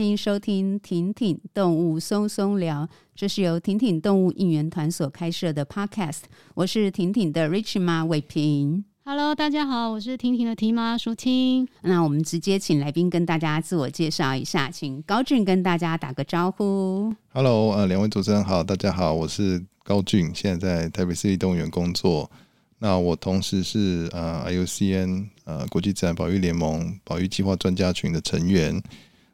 欢迎收听婷婷动物松松聊，这是由婷婷动物应援团所开设的 Podcast。我是婷婷的 Rich 妈伟平。Hello，大家好，我是婷婷的提妈淑清。那我们直接请来宾跟大家自我介绍一下，请高俊跟大家打个招呼。Hello，呃，两位主持人好，大家好，我是高俊，现在在台北市立动物园工作。那我同时是呃 IUCN 呃国际自然保育联盟保育计划专家群的成员，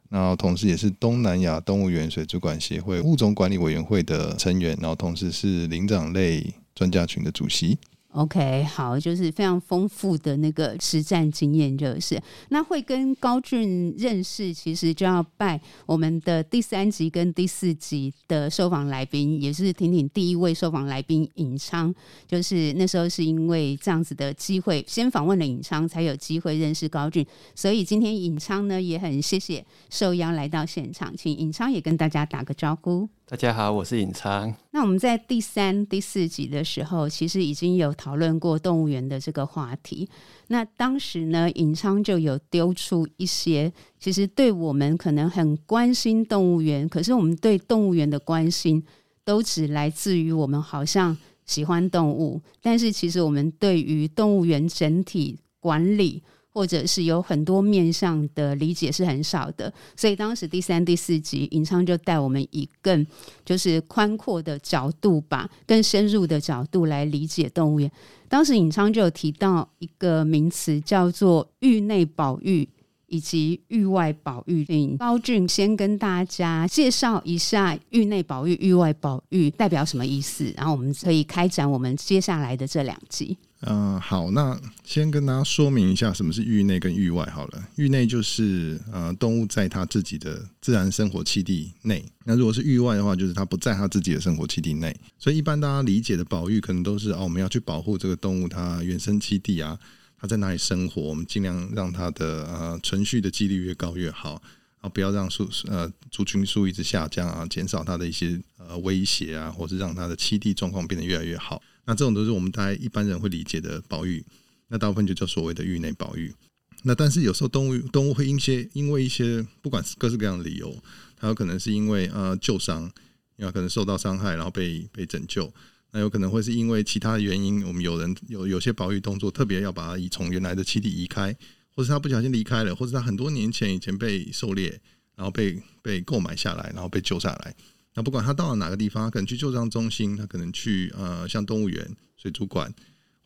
然后同时也是东南亚动物园水族馆协会物种管理委员会的成员，然后同时是灵长类专家群的主席。OK，好，就是非常丰富的那个实战经验，就是。那会跟高俊认识，其实就要拜我们的第三集跟第四集的受访来宾，也是婷婷第一位受访来宾尹昌，就是那时候是因为这样子的机会，先访问了尹昌，才有机会认识高俊，所以今天尹昌呢也很谢谢受邀来到现场，请尹昌也跟大家打个招呼。大家好，我是尹昌。那我们在第三、第四集的时候，其实已经有讨论过动物园的这个话题。那当时呢，尹昌就有丢出一些，其实对我们可能很关心动物园，可是我们对动物园的关心都只来自于我们好像喜欢动物，但是其实我们对于动物园整体管理，或者是有很多面向的理解是很少的，所以当时第三、第四集，尹昌就带我们以更就是宽阔的角度吧，更深入的角度来理解动物园。当时尹昌就有提到一个名词叫做域内保育以及域外保育。请高俊先跟大家介绍一下域内保育、域外保育代表什么意思，然后我们可以开展我们接下来的这两集。嗯、好，那先跟大家说明一下什么是域内跟域外好了。域内就是呃动物在它自己的自然生活栖地内，那如果是域外的话，就是它不在它自己的生活栖地内。所以一般大家理解的保育，可能都是哦，我们要去保护这个动物它原生栖地啊，它在哪里生活，我们尽量让它的呃存续的几率越高越好，啊，不要让数呃族群数一直下降啊，减少它的一些呃威胁啊，或是让它的栖地状况变得越来越好。那这种都是我们大概一般人会理解的保育，那大部分就叫所谓的域内保育。那但是有时候动物动物会因些因为一些不管是各式各样的理由，它有可能是因为呃旧伤，有可能受到伤害然后被被拯救。那有可能会是因为其他的原因，我们有人有有些保育动作特别要把它移从原来的栖地移开，或是它不小心离开了，或是它很多年前以前被狩猎，然后被被购买下来，然后被救下来。那不管他到了哪个地方，他可能去救伤中心，他可能去呃像动物园、水族馆，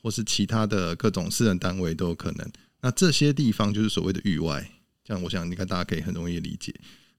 或是其他的各种私人单位都有可能。那这些地方就是所谓的域外，这样我想你看大家可以很容易理解。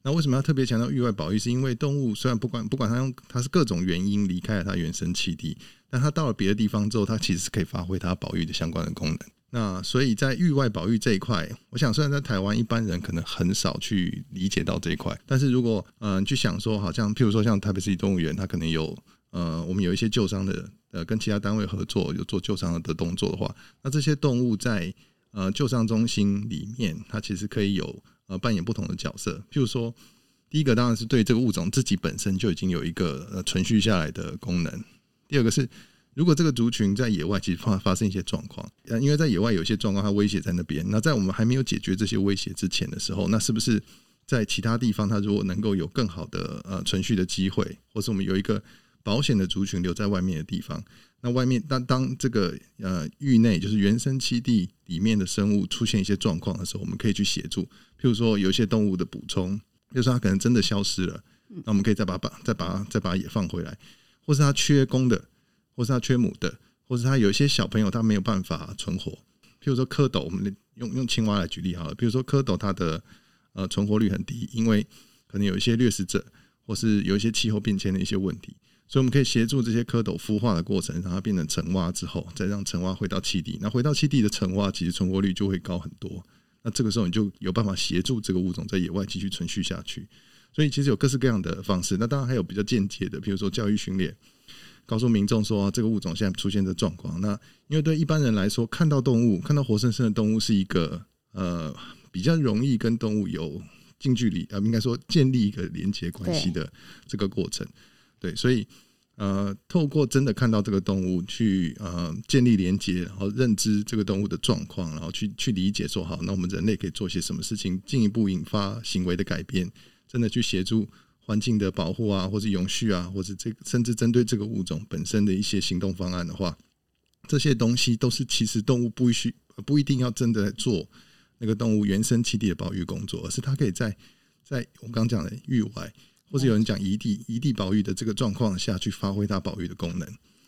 那为什么要特别强调域外保育？是因为动物虽然不管不管它用它是各种原因离开了它原生栖地，但它到了别的地方之后，它其实是可以发挥它保育的相关的功能。那所以在域外保育这一块，我想虽然在台湾一般人可能很少去理解到这一块，但是如果嗯、去想说，好像譬如说像台北市动物园，它可能有呃我们有一些救伤的呃跟其他单位合作有做救伤的动作的话，那这些动物在呃救伤中心里面，它其实可以有呃扮演不同的角色。譬如说，第一个当然是对这个物种自己本身就已经有一个呃存续下来的功能，第二个是。如果这个族群在野外其实发发生一些状况，呃，因为在野外有一些状况，它威胁在那边。那在我们还没有解决这些威胁之前的时候，那是不是在其他地方，它如果能够有更好的呃存续的机会，或是我们有一个保险的族群留在外面的地方，那外面当当这个呃域内就是原生栖地里面的生物出现一些状况的时候，我们可以去协助。譬如说有一些动物的补充，就是它可能真的消失了，那我们可以再把把再把它再把它也放回来，或是它缺公的。或是它缺母的，或是它有一些小朋友他没有办法存活，譬如说蝌蚪，我们用用青蛙来举例好了。比如说蝌蚪，它的呃存活率很低，因为可能有一些掠食者，或是有一些气候变迁的一些问题，所以我们可以协助这些蝌蚪孵化的过程，让它变成成蛙之后，再让成蛙回到栖地。那回到栖地的成蛙，其实存活率就会高很多。那这个时候你就有办法协助这个物种在野外继续存续下去。所以其实有各式各样的方式。那当然还有比较间接的，比如说教育训练。告诉民众说，这个物种现在出现的状况。那因为对一般人来说，看到动物，看到活生生的动物，是一个呃比较容易跟动物有近距离，呃，应该说建立一个连接关系的这个过程。对，所以呃，透过真的看到这个动物去呃建立连接，然后认知这个动物的状况，然后去去理解说好，那我们人类可以做些什么事情，进一步引发行为的改变。真的去协助环境的保护啊，或者永续啊，或者这甚至针对这个物种本身的一些行动方案的话，这些东西都是其实动物不需不一定要真的做那个动物原生栖地的保育工作，而是它可以在在我们刚讲的域外，或者有人讲异地异地保育的这个状况下去发挥它保育的功能。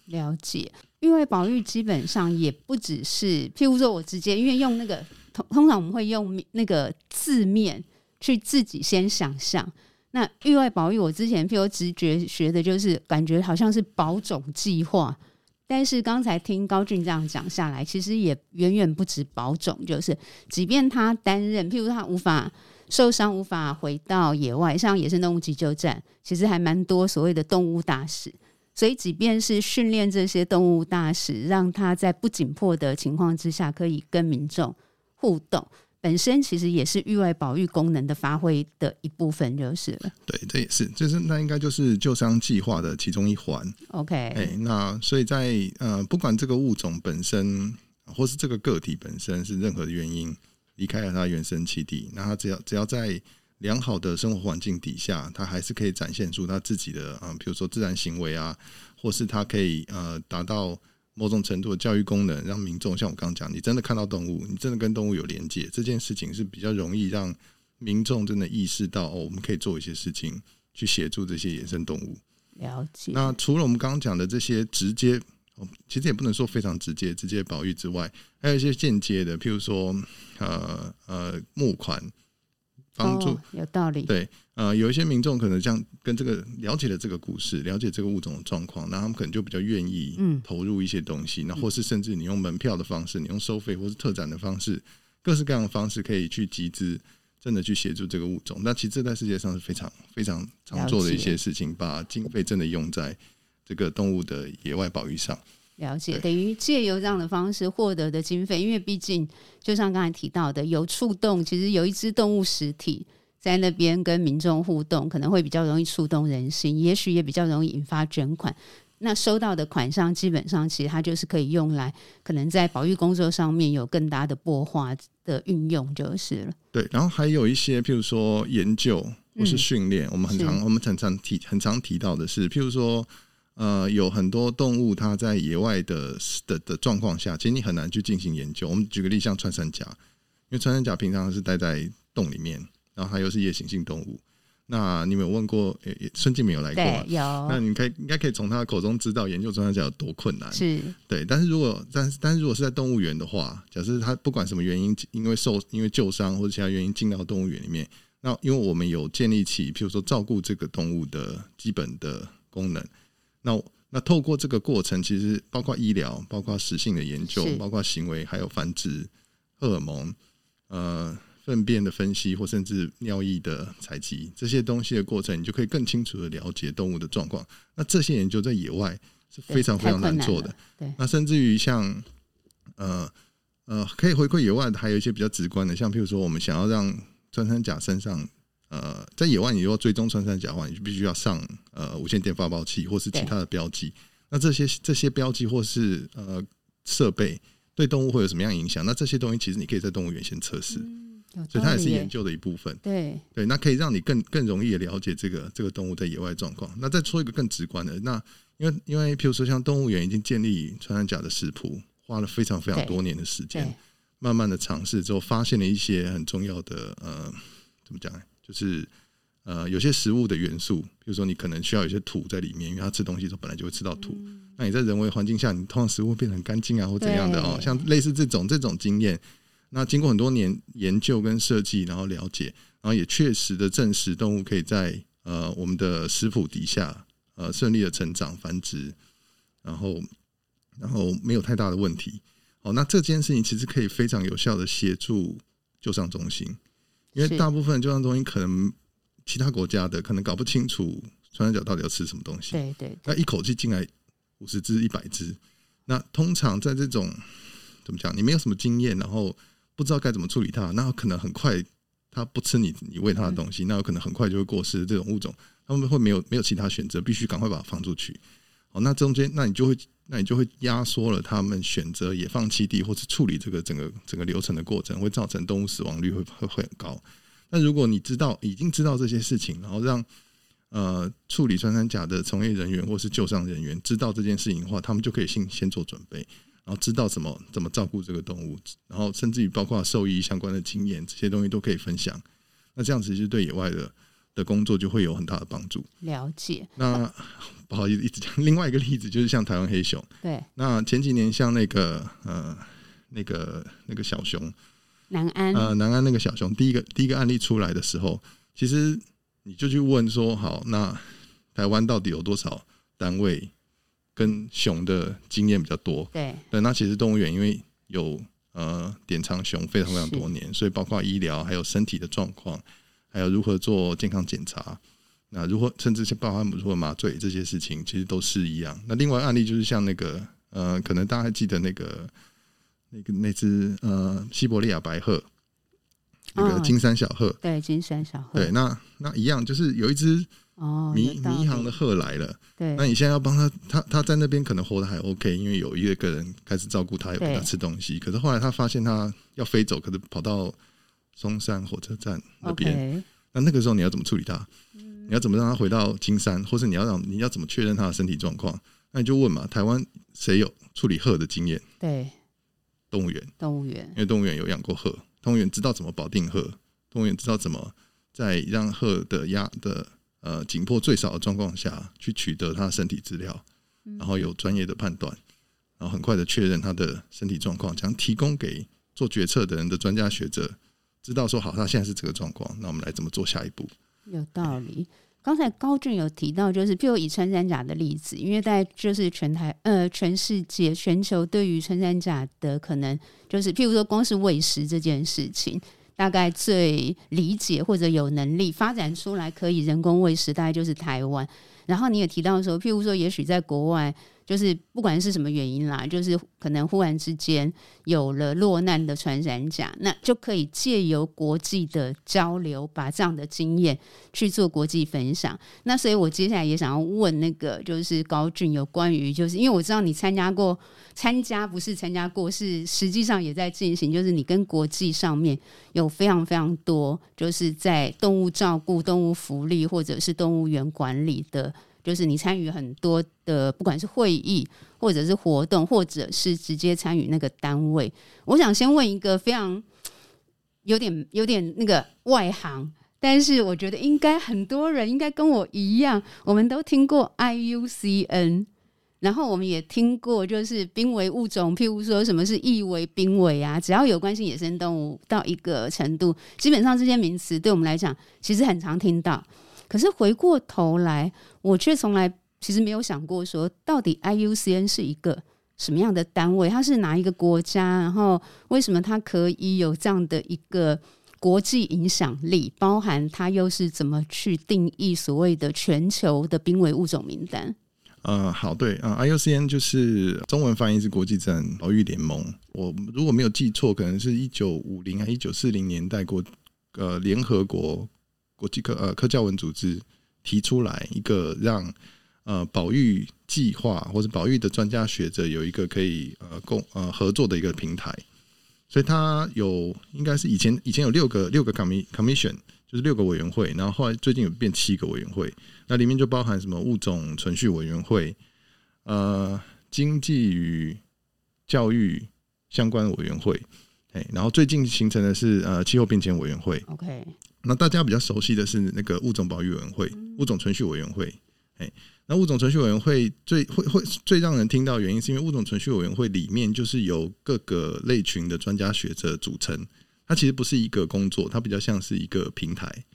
了解，域外保育基本上也不只是，譬如说我直接因为用那个通通常我们会用那个字面去自己先想象。那域外保育，我之前譬如直觉学的就是感觉好像是保种计划，但是刚才听高俊这样讲下来，其实也远远不止保种，就是即便他担任，譬如他无法受伤，无法回到野外，像野生动物急救站，其实还蛮多所谓的动物大使。所以，即便是训练这些动物大使，让他在不紧迫的情况之下，可以跟民众互动，本身其实也是域外保育功能的发挥的一部分，就是了。对，这也是，就是那应该就是救伤计划的其中一环。OK，哎、欸，那所以在呃，不管这个物种本身，或是这个个体本身是任何的原因离开了它原生栖地，那它只要只要在。良好的生活环境底下，它还是可以展现出它自己的啊，比如说自然行为啊，或是它可以呃达到某种程度的教育功能，让民众像我刚刚讲，你真的看到动物，你真的跟动物有连接，这件事情是比较容易让民众真的意识到哦，我们可以做一些事情去协助这些野生动物。了解。那除了我们刚刚讲的这些直接，其实也不能说非常直接直接保育之外，还有一些间接的，譬如说呃呃募款。帮助、哦、有道理，对，呃，有一些民众可能像跟这个了解了这个故事，了解这个物种的状况，那他们可能就比较愿意投入一些东西，那、嗯、或是甚至你用门票的方式，你用收费或是特展的方式，各式各样的方式可以去集资，真的去协助这个物种。那其实这在世界上是非常非常常做的一些事情，把经费真的用在这个动物的野外保育上。了解，等于借由这样的方式获得的经费，因为毕竟就像刚才提到的，有触动，其实有一只动物实体在那边跟民众互动，可能会比较容易触动人心，也许也比较容易引发捐款。那收到的款项，基本上其实它就是可以用来，可能在保育工作上面有更大的擘画的运用，就是了。对，然后还有一些，譬如说研究或是训练，嗯，我们很常我们常常提很常提到的是，譬如说。呃，有很多动物，它在野外的的的状况下，其实你很难去进行研究。我们举个例，像穿山甲，因为穿山甲平常是待在洞里面，然后它又是夜行性动物。那你们有问过？诶，孙静没有来过吗？有。那你可以应该可以从他的口中知道研究穿山甲有多困难。是对，但是如果但是但是如果是在动物园的话，假设他不管什么原因，因为受因为旧伤或者其他原因进到动物园里面，那因为我们有建立起，譬如说照顾这个动物的基本的功能。那那透过这个过程，其实包括医疗、包括食性的研究、包括行为，还有繁殖、荷尔蒙、呃粪便的分析，或甚至尿液的采集这些东西的过程，你就可以更清楚的了解动物的状况。那这些研究在野外是非常非常难做的。对，那甚至于像呃呃，可以回馈野外的，还有一些比较直观的，像譬如说，我们想要让穿山甲身上。呃，在野外，你如果追踪穿山甲的话，你就必须要上呃无线电发报器或是其他的标记。那这些这些标记或是呃设备对动物会有什么样影响？那这些东西其实你可以在动物园先测试，嗯，所以它也是研究的一部分。对对，那可以让你更更容易的了解这个这个动物在野外状况。那再说一个更直观的，那因为因为譬如说像动物园已经建立穿山甲的食谱，花了非常非常多年的时间，慢慢的尝试之后，发现了一些很重要的呃，怎么讲呢？就是呃，有些食物的元素，比如说你可能需要有些土在里面，因为它吃东西的时候本来就会吃到土。嗯、那你在人为环境下，你通常食物变得很干净啊，或怎样的哦，像类似这种这种经验，那经过很多年研究跟设计，然后了解，然后也确实的证实动物可以在呃我们的食谱底下呃顺利的成长繁殖，然后然后没有太大的问题。好，那这件事情其实可以非常有效的协助救伤中心。因为大部分救伤中心可能其他国家的可能搞不清楚穿山甲到底要吃什么东西，对对，那一口气进来五十只、一百只，那通常在这种怎么讲，你没有什么经验，然后不知道该怎么处理它，那可能很快它不吃你你喂它的东西，那有可能很快就会过世。这种物种他们会没有没有其他选择，必须赶快把它放出去。好，那中间那你就会那你就会压缩了他们选择野放栖地或是处理这个整个整个流程的过程，会造成动物死亡率会会会很高。那如果你知道已经知道这些事情，然后让呃处理穿山甲的从业人员或是救伤人员知道这件事情的话，他们就可以先先做准备，然后知道怎么怎么照顾这个动物，然后甚至于包括兽医相关的经验，这些东西都可以分享。那这样子其实对野外的的工作就会有很大的帮助。了解。那不好意思，一直讲另外一个例子，就是像台湾黑熊。对。那前几年像那个呃那个那个小熊。南安呃，南安那个小熊，第一个第一个案例出来的时候，其实你就去问说，好，那台湾到底有多少单位跟熊的经验比较多？对，对，那其实动物园因为有呃典藏熊非常非常多年，所以包括医疗，还有身体的状况，还有如何做健康检查，那如何甚至是包含如何麻醉这些事情，其实都是一样。那另外案例就是像那个呃，可能大家还记得那个。那个那只呃西伯利亚白鹤，那个金山小鹤，哦，对金山小鹤，对那那一样，就是有一只哦迷迷航的鹤来了，对，那你现在要帮他，他他在那边可能活得还 OK，因为有一个人开始照顾他，有给他吃东西。可是后来他发现他要飞走，可是跑到松山火车站那边。那那个时候你要怎么处理他？嗯，你要怎么让他回到金山，或是你要让你要怎么确认他的身体状况？那你就问嘛，台湾谁有处理鹤的经验？对。动物园，动物园，因为动物园有养过鹤，动物园知道怎么保定鹤，动物园知道怎么在让鹤的压的呃紧迫最少的状况下去取得他的身体资料，然后有专业的判断，然后很快的确认他的身体状况，将提供给做决策的人的专家学者知道说好，他现在是这个状况，那我们来怎么做下一步？有道理。刚才高俊有提到，就是譬如以穿山甲的例子，因为在就是全台呃全世界全球对于穿山甲的可能，就是譬如说光是喂食这件事情，大概最理解或者有能力发展出来可以人工喂食，大概就是台湾。然后你也提到说，譬如说也许在国外。就是不管是什么原因啦，就是可能忽然之间有了落难的穿山甲，那就可以借由国际的交流，把这样的经验去做国际分享。那所以我接下来也想要问那个，就是高俊有关于，就是因为我知道你参加过，参加不是参加过，是实际上也在进行，就是你跟国际上面有非常非常多，就是在动物照顾、动物福利或者是动物园管理的。就是你参与很多的，不管是会议，或者是活动，或者是直接参与那个单位。我想先问一个非常有点有点那个外行，但是我觉得应该很多人应该跟我一样，我们都听过 IUCN，然后我们也听过就是濒危物种，譬如说什么是易危、濒危啊，只要有关心野生动物到一个程度，基本上这些名词对我们来讲其实很常听到。可是回过头来，我却从来其实没有想过说，到底 IUCN 是一个什么样的单位？它是哪一个国家？然后为什么它可以有这样的一个国际影响力？包含它又是怎么去定义所谓的全球的濒危物种名单？呃，好，对啊，，IUCN 就是中文翻译是国际自然保育联盟。我如果没有记错，可能是一九五零还一九四零年代国呃联合国。国际科呃科教文组织提出来一个让呃保育计划或者保育的专家学者有一个可以呃共呃合作的一个平台，所以它有应该是以前以前有六个六个 commission 就是六个委员会，然后后来最近有变七个委员会，那里面就包含什么物种存续委员会，呃经济与教育相关委员会，哎，然后最近形成的是呃气候变迁委员会，OK。那大家比较熟悉的是那个物种保育委员会、物种存续委员会，哎，那物种存续委员会最会会最让人听到的原因，是因为物种存续委员会里面就是由各个类群的专家学者组成，它其实不是一个工作，它比较像是一个平台。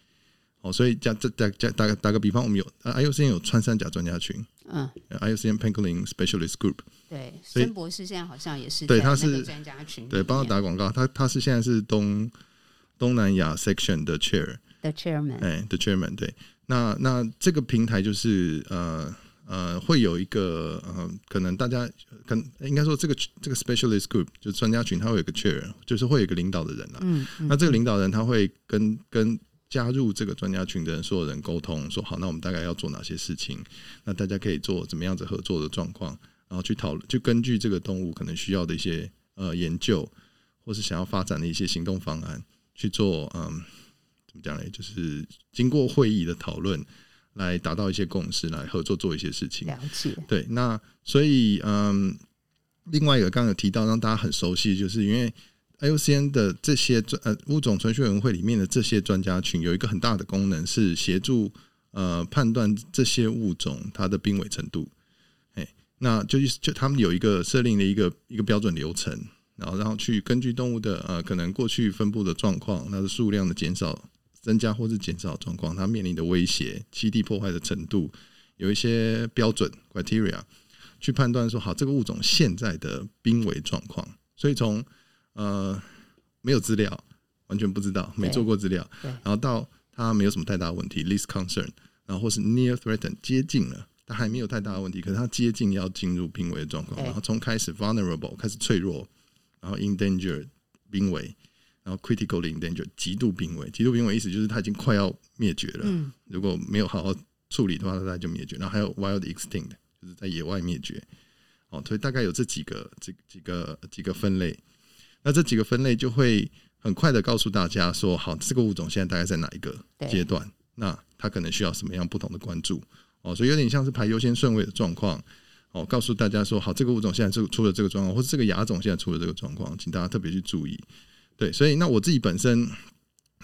哦，所以加这打打打个打个比方，我们有 IUCN 有穿山甲专家群，嗯，IUCN Pangolin Specialist Group，对，孙博士现在好像也是对，他是专家群，对，帮他打广告，他他是现在是东。东南亚 section 的 chair，the chairman，哎，the chairman，对，那那这个平台就是呃呃，会有一个呃，可能大家可能应该说这个这个 specialist group 就专家群，他会有一个 chair，就是会有一个领导的人啊。嗯，嗯，那这个领导人他会跟跟加入这个专家群的人所有人沟通，说好，那我们大概要做哪些事情？那大家可以做怎么样子合作的状况，然后去讨论，就根据这个动物可能需要的一些呃研究，或是想要发展的一些行动方案。去做嗯，怎么讲呢？就是经过会议的讨论，来达到一些共识，来合作做一些事情。了解。对，那所以嗯，另外一个刚刚有提到让大家很熟悉，就是因为 IUCN 的这些专呃物种存续委员会里面的这些专家群，有一个很大的功能是协助呃判断这些物种它的濒危程度。哎，那就就他们有一个设定的一个一个标准流程。然后，然后去根据动物的呃，可能过去分布的状况，它的数量的减少、增加或是减少状况，它面临的威胁、栖地破坏的程度，有一些标准 criteria 去判断说，好，这个物种现在的濒危状况。所以从呃没有资料，完全不知道，没做过资料，然后到它没有什么太大的问题，least concern，然后或是 near threatened 接近了，它还没有太大的问题，可是它接近要进入濒危的状况，然后从开始 vulnerable 开始脆弱。然后 endangered 濒危，然后 critically endangered 极度濒危，极度濒危意思就是它已经快要灭绝了。嗯，如果没有好好处理的话，它就灭绝。然后还有 wild extinct，就是在野外灭绝。哦，所以大概有这几个、这几个、几个分类。那这几个分类就会很快的告诉大家说，好，这个物种现在大概在哪一个阶段？那它可能需要什么样不同的关注？哦，所以有点像是排优先顺位的状况。哦，告诉大家说，好，这个物种现在出出了这个状况，或者这个亚种现在出了这个状况，请大家特别去注意。对，所以那我自己本身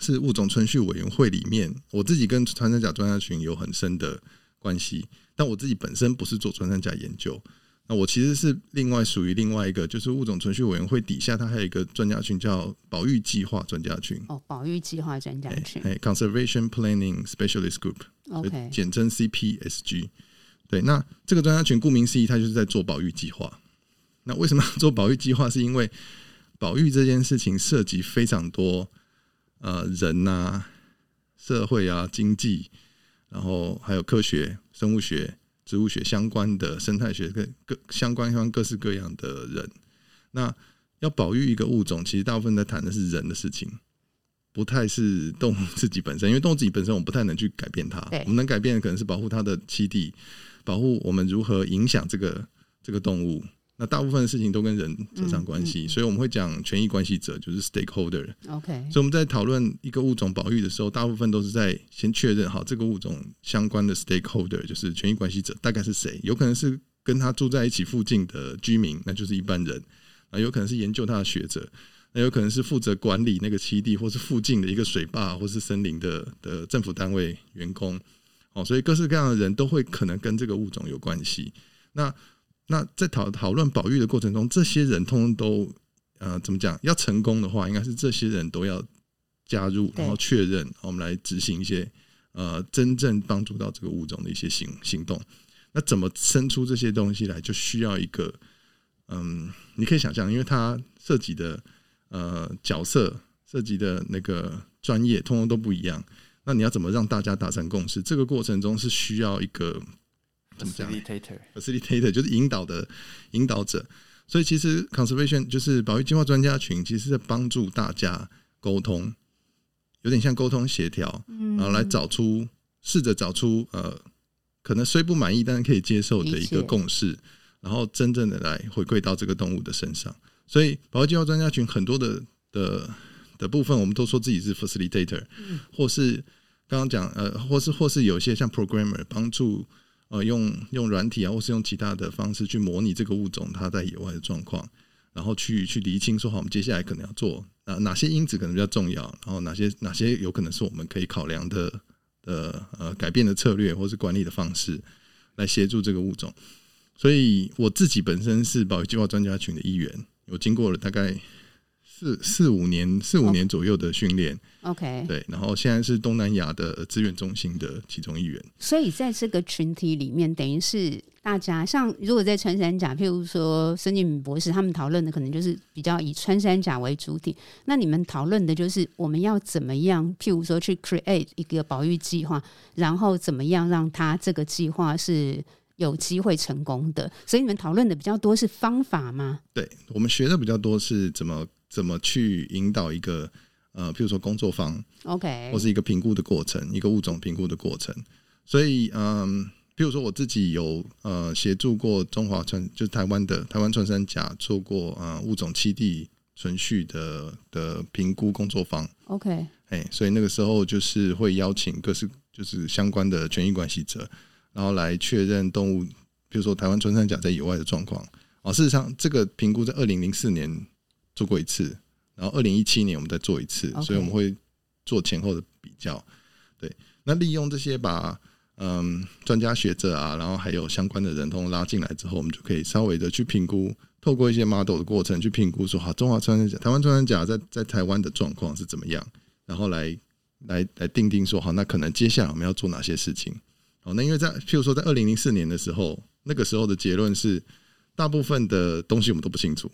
是物种存续委员会里面，我自己跟穿山甲专家群有很深的关系，但我自己本身不是做穿山甲研究，那我其实是另外属于另外一个，就是物种存续委员会底下，它还有一个专家群叫保育计划专家群。哦，保育计划专家群，哎，Conservation Planning Specialist Group，OK，简称 CPSG。对，那这个专家群顾名思义，他就是在做保育计划。那为什么要做保育计划？是因为保育这件事情涉及非常多呃人啊、社会啊、经济，然后还有科学、生物学、植物学相关的生态学跟各相关相关各式各样的人。那要保育一个物种，其实大部分在谈的是人的事情，不太是动物自己本身。因为动物自己本身，我们不太能去改变它。我们能改变的可能是保护它的栖地。保护我们如何影响这个这个动物？那大部分的事情都跟人扯上关系，嗯嗯、所以我们会讲权益关系者，就是 stakeholder。OK，所以我们在讨论一个物种保育的时候，大部分都是在先确认好这个物种相关的 stakeholder，就是权益关系者大概是谁？有可能是跟他住在一起附近的居民，那就是一般人；啊，有可能是研究他的学者，那有可能是负责管理那个栖地或是附近的一个水坝或是森林的的政府单位员工。哦，所以各式各样的人都会可能跟这个物种有关系。那那在讨讨论保育的过程中，这些人通通都呃怎么讲？要成功的话，应该是这些人都要加入，然后确认，我们来执行一些呃真正帮助到这个物种的一些行行动。那怎么生出这些东西来，就需要一个嗯，你可以想象，因为它涉及的呃角色、涉及的那个专业，通通都不一样。那你要怎么让大家达成共识？这个过程中是需要一个怎么讲？facilitator，facilitator 就是引导的引导者。所以其实 conservation 就是保育计划专家群，其实是在帮助大家沟通，有点像沟通协调，然后来找出试着找出呃，可能虽不满意，但是可以接受的一个共识，然后真正的来回馈到这个动物的身上。所以保育计划专家群很多的的。的部分，我们都说自己是 facilitator，或是刚刚讲呃，或是或是有些像 programmer 帮助呃用用软体啊，或是用其他的方式去模拟这个物种它在野外的状况，然后去去厘清说好，我们接下来可能要做啊哪些因子可能比较重要，然后哪些哪些有可能是我们可以考量的的呃改变的策略或是管理的方式来协助这个物种。所以我自己本身是保育计划专家群的一员，我经过了大概。四四五年，四五年左右的训练，OK，对，然后现在是东南亚的资源中心的其中一员。所以在这个群体里面，等于是大家像如果在穿山甲，譬如说孙敬敏博士他们讨论的，可能就是比较以穿山甲为主体。那你们讨论的就是我们要怎么样，譬如说去 create 一个保育计划，然后怎么样让它这个计划是有机会成功的。所以你们讨论的比较多是方法吗？对，我们学的比较多是怎么。怎么去引导一个呃，譬如说工作坊，OK，或是一个评估的过程，一个物种评估的过程。所以，嗯，譬如说我自己有呃协助过中华穿，就是台湾的台湾穿山甲做过呃物种栖地存续的的评估工作坊。OK，哎，所以那个时候就是会邀请各式就是相关的权益关系者，然后来确认动物，比如说台湾穿山甲在野外的状况。啊，事实上这个评估在二零零四年做过一次，然后二零一七年我们再做一次.所以我们会做前后的比较。对，那利用这些把。嗯，专家学者啊，然后还有相关的人通拉进来之后，我们就可以稍微的去评估，透过一些 model 的过程去评估说，好，中华穿山甲、台湾穿山甲在在台湾的状况是怎么样，然后来来来定定说，好，那可能接下来我们要做哪些事情？好，那因为在譬如说在二零零四年的时候，那个时候的结论是，大部分的东西我们都不清楚，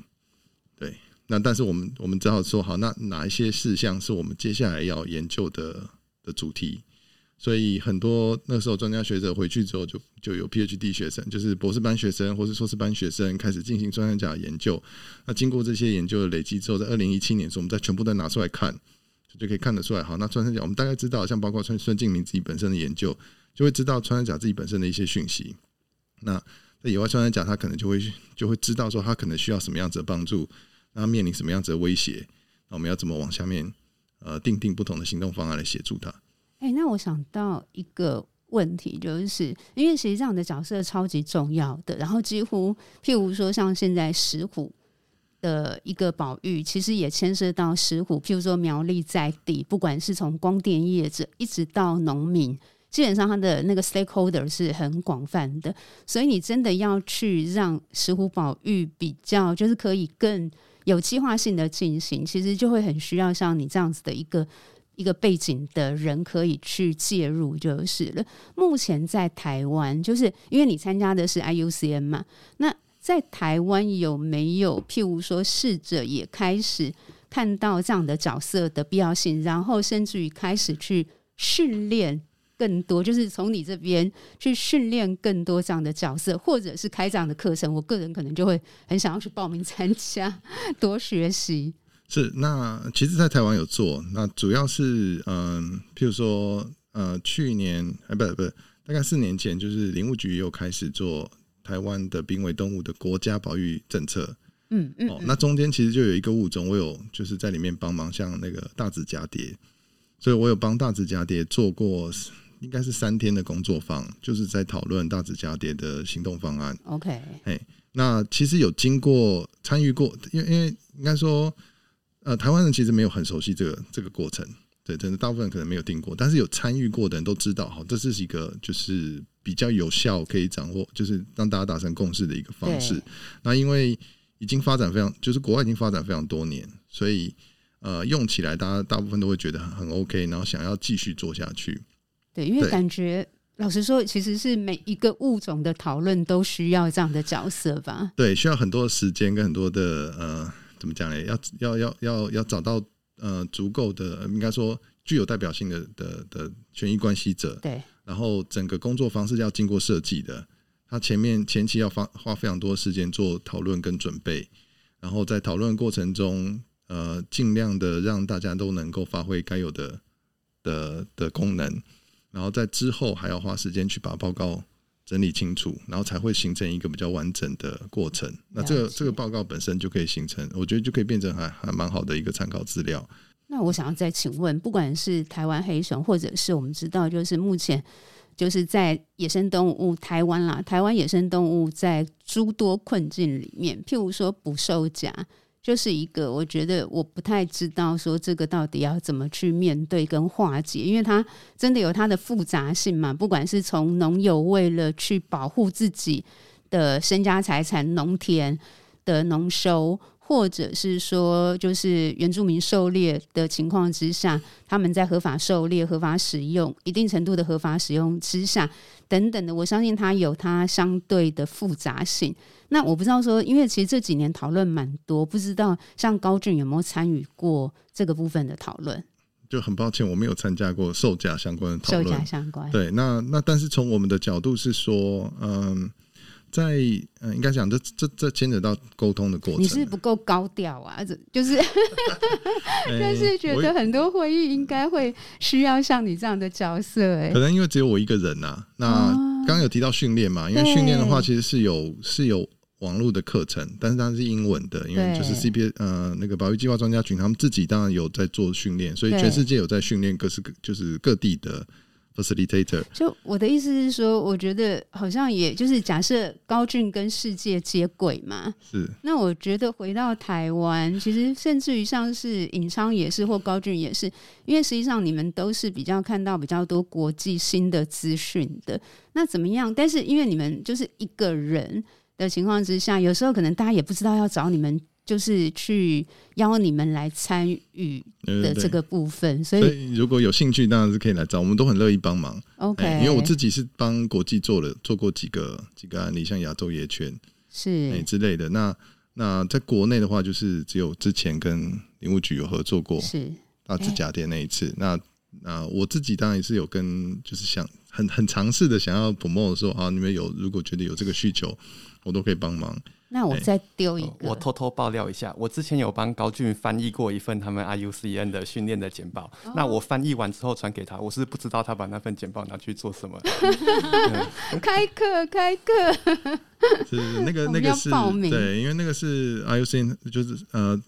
对，那但是我们我们只好说，好，那哪一些事项是我们接下来要研究的的主题？所以很多那时候专家学者回去之后，就就有 PhD 学生，就是博士班学生或是硕士班学生开始进行穿山甲研究。那经过这些研究的累积之后，在二零一七年的时候，我们再全部再拿出来看，就可以看得出来。好，那穿山甲我们大概知道，像包括孙孙敬民自己本身的研究，就会知道穿山甲自己本身的一些讯息。那在野外穿山甲，他可能就会就会知道说他可能需要什么样子的帮助，那面临什么样子的威胁，那我们要怎么往下面呃定定不同的行动方案来协助他。哎、那我想到一个问题，就是因为其实这样的角色超级重要的，然后几乎譬如说像现在石虎的一个保育，其实也牵涉到石虎，譬如说苗栗在地，不管是从光电业者一直到农民，基本上他的那个 stakeholder 是很广泛的，所以你真的要去让石虎保育比较，就是可以更有计划性的进行，其实就会很需要像你这样子的一个。一个背景的人可以去介入就是了。目前在台湾，就是因为你参加的是 IUCN 嘛，那在台湾有没有譬如说试着也开始看到这样的角色的必要性，然后甚至于开始去训练更多，就是从你这边去训练更多这样的角色，或者是开这样的课程，我个人可能就会很想要去报名参加，多学习。是，那其实，在台湾有做，那主要是，嗯，譬如说，呃，去年，哎，不不，大概四年前，就是林务局又开始做台湾的濒危动物的国家保育政策，嗯嗯，哦，那中间其实就有一个物种，我有就是在里面帮忙，像那个大指蛱蝶，所以我有帮大指蛱蝶做过，应该是三天的工作坊，就是在讨论大指家蝶的行动方案。OK，哎，那其实有经过参与过，因为因为应该说。呃，台湾人其实没有很熟悉这个这个过程，对，真的大部分人可能没有听过，但是有参与过的人都知道，好，这是一个就是比较有效可以掌握，就是让大家达成共识的一个方式。那因为已经发展非常，就是国外已经发展非常多年，所以呃，用起来大家大部分都会觉得很 OK，然后想要继续做下去。对，因为感觉老实说，其实是每一个物种的讨论都需要这样的角色吧？对，需要很多的时间跟很多的呃。怎么讲呢？要要要要要找到呃足够的，应该说具有代表性的的的权益关系者。对。然后整个工作方式要经过设计的，他前面前期要花花非常多时间做讨论跟准备，然后在讨论过程中，呃，尽量的让大家都能够发挥该有的的的功能，然后在之后还要花时间去把报告。整理清楚，然后才会形成一个比较完整的过程。那这个这个报告本身就可以形成，我觉得就可以变成还还蛮好的一个参考资料。那我想要再请问，不管是台湾黑熊，或者是我们知道，就是目前就是在野生动物台湾啦，台湾野生动物在诸多困境里面，譬如说捕兽夹。就是一个，我觉得我不太知道说这个到底要怎么去面对跟化解，因为它真的有它的复杂性嘛。不管是从农友为了去保护自己的身家财产、农田的农收，或者是说就是原住民狩猎的情况之下，他们在合法狩猎、合法使用、一定程度的合法使用之下等等的，我相信它有它相对的复杂性。那我不知道说，因为其实这几年讨论蛮多，不知道像高俊有没有参与过这个部分的讨论？就很抱歉，我没有参加过售价相关的讨论。售价相关，对，那那但是从我们的角度是说，嗯，在嗯应该讲这这这牵扯到沟通的过程。你是不够高调啊？这就是，但是觉得很多会议应该会需要像你这样的角色，欸，哎，可能因为只有我一个人呐，啊，那刚刚有提到训练嘛，因为训练的话其实是有是有。网络的课程，但是它是英文的，因为就是 CPS 呃那个保育计划专家群，他们自己当然有在做训练，所以全世界有在训练各式各就是各地的。facilitator，就我的意思是说，我觉得好像也就是假设高俊跟世界接轨嘛，是。那我觉得回到台湾，其实甚至于像是尹昌也是或高俊也是，因为实际上你们都是比较看到比较多国际新的资讯的。那怎么样？但是因为你们就是一个人的情况之下，有时候可能大家也不知道要找你们。就是去邀你们来参与的这个部分，所以如果有兴趣，当然是可以来找，我们都很乐意帮忙。OK，因为我自己是帮国际做了做过几个几个案例，像亚洲野犬是之类的。那那在国内的话，就是只有之前跟林务局有合作过，是大直甲店那一次。那那我自己当然也是有跟，就是想很很尝试的想要 promote 说啊，你们有如果觉得有这个需求，我都可以帮忙。那我再丢一个，我偷偷爆料一下，我之前有帮高俊翻译过一份他们 IUCN 的训练的简报。哦、那我翻译完之后传给他，我是不知道他把那份简报拿去做什么。开课，开课，是那个那个是对，因为那个是 IUCN，就是呃，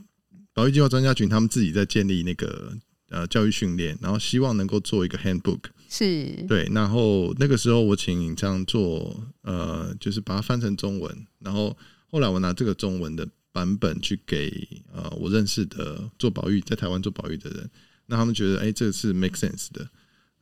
保育计划专家群他们自己在建立那个呃教育训练，然后希望能够做一个 handbook，是对，然后那个时候我请这样做，呃，就是把它翻成中文，然后。后来我拿这个中文的版本去给呃我认识的做保育在台湾做保育的人，那他们觉得哎、这个是 make sense 的，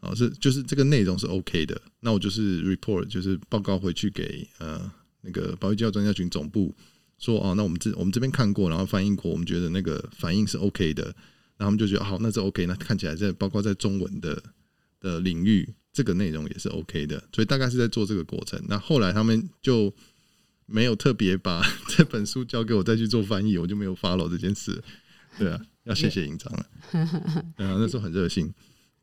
啊是就是这个内容是 OK 的，那我就是 report 就是报告回去给呃那个保育教育专家群总部说哦，那我们这我们这边看过，然后翻译过，我们觉得那个反应是 OK 的，那他们就觉得好，那是 OK，那看起来在包括在中文的的领域，这个内容也是 OK 的，所以大概是在做这个过程。那后来他们就。没有特别把 这本书交给我再去做翻译，我就没有 follow 这件事。对啊，要谢谢营长了。对啊，那时候很热心。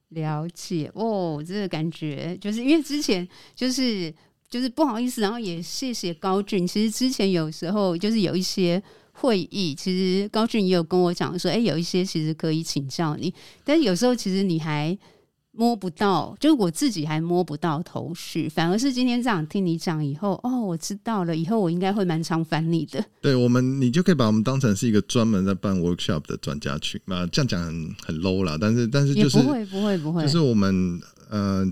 了解哦，这个感觉就是因为之前就是就是不好意思，然后也谢谢高俊。其实之前有时候就是有一些会议，其实高俊也有跟我讲说，哎，有一些其实可以请教你，但是有时候其实你还。摸不到，就是我自己还摸不到头绪，反而是今天这样听你讲以后，哦，我知道了，以后我应该会蛮常烦你的。对我们，你就可以把我们当成是一个专门在办 workshop 的专家群嘛，这样讲很很 low 啦，但是但是就是不会不会不会，就是我们呃，